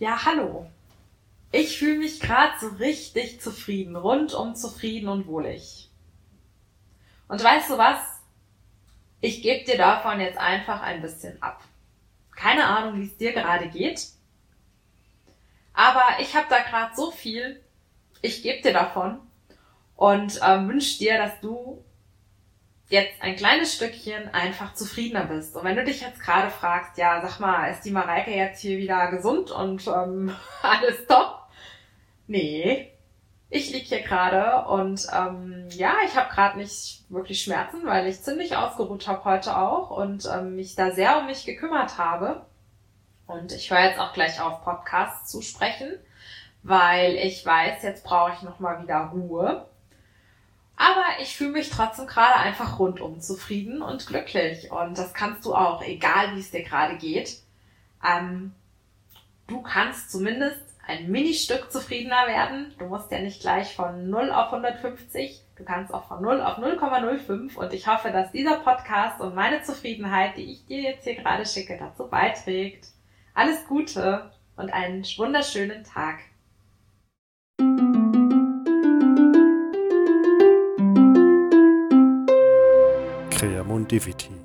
Ja, hallo. Ich fühle mich gerade so richtig zufrieden, rundum zufrieden und wohlig. Und weißt du was? Ich gebe dir davon jetzt einfach ein bisschen ab. Keine Ahnung, wie es dir gerade geht. Aber ich habe da gerade so viel. Ich gebe dir davon und äh, wünsche dir, dass du jetzt ein kleines Stückchen einfach zufriedener bist. Und wenn du dich jetzt gerade fragst, ja, sag mal, ist die Mareike jetzt hier wieder gesund und ähm, alles top? Nee, ich lieg hier gerade und ähm, ja, ich habe gerade nicht wirklich Schmerzen, weil ich ziemlich ausgeruht habe heute auch und ähm, mich da sehr um mich gekümmert habe. Und ich höre jetzt auch gleich auf, Podcasts zu sprechen, weil ich weiß, jetzt brauche ich nochmal wieder Ruhe. Aber ich fühle mich trotzdem gerade einfach rundum zufrieden und glücklich. Und das kannst du auch, egal wie es dir gerade geht. Ähm, du kannst zumindest ein Ministück zufriedener werden. Du musst ja nicht gleich von 0 auf 150. Du kannst auch von 0 auf 0,05. Und ich hoffe, dass dieser Podcast und meine Zufriedenheit, die ich dir jetzt hier gerade schicke, dazu beiträgt. Alles Gute und einen wunderschönen Tag. Creamundivity.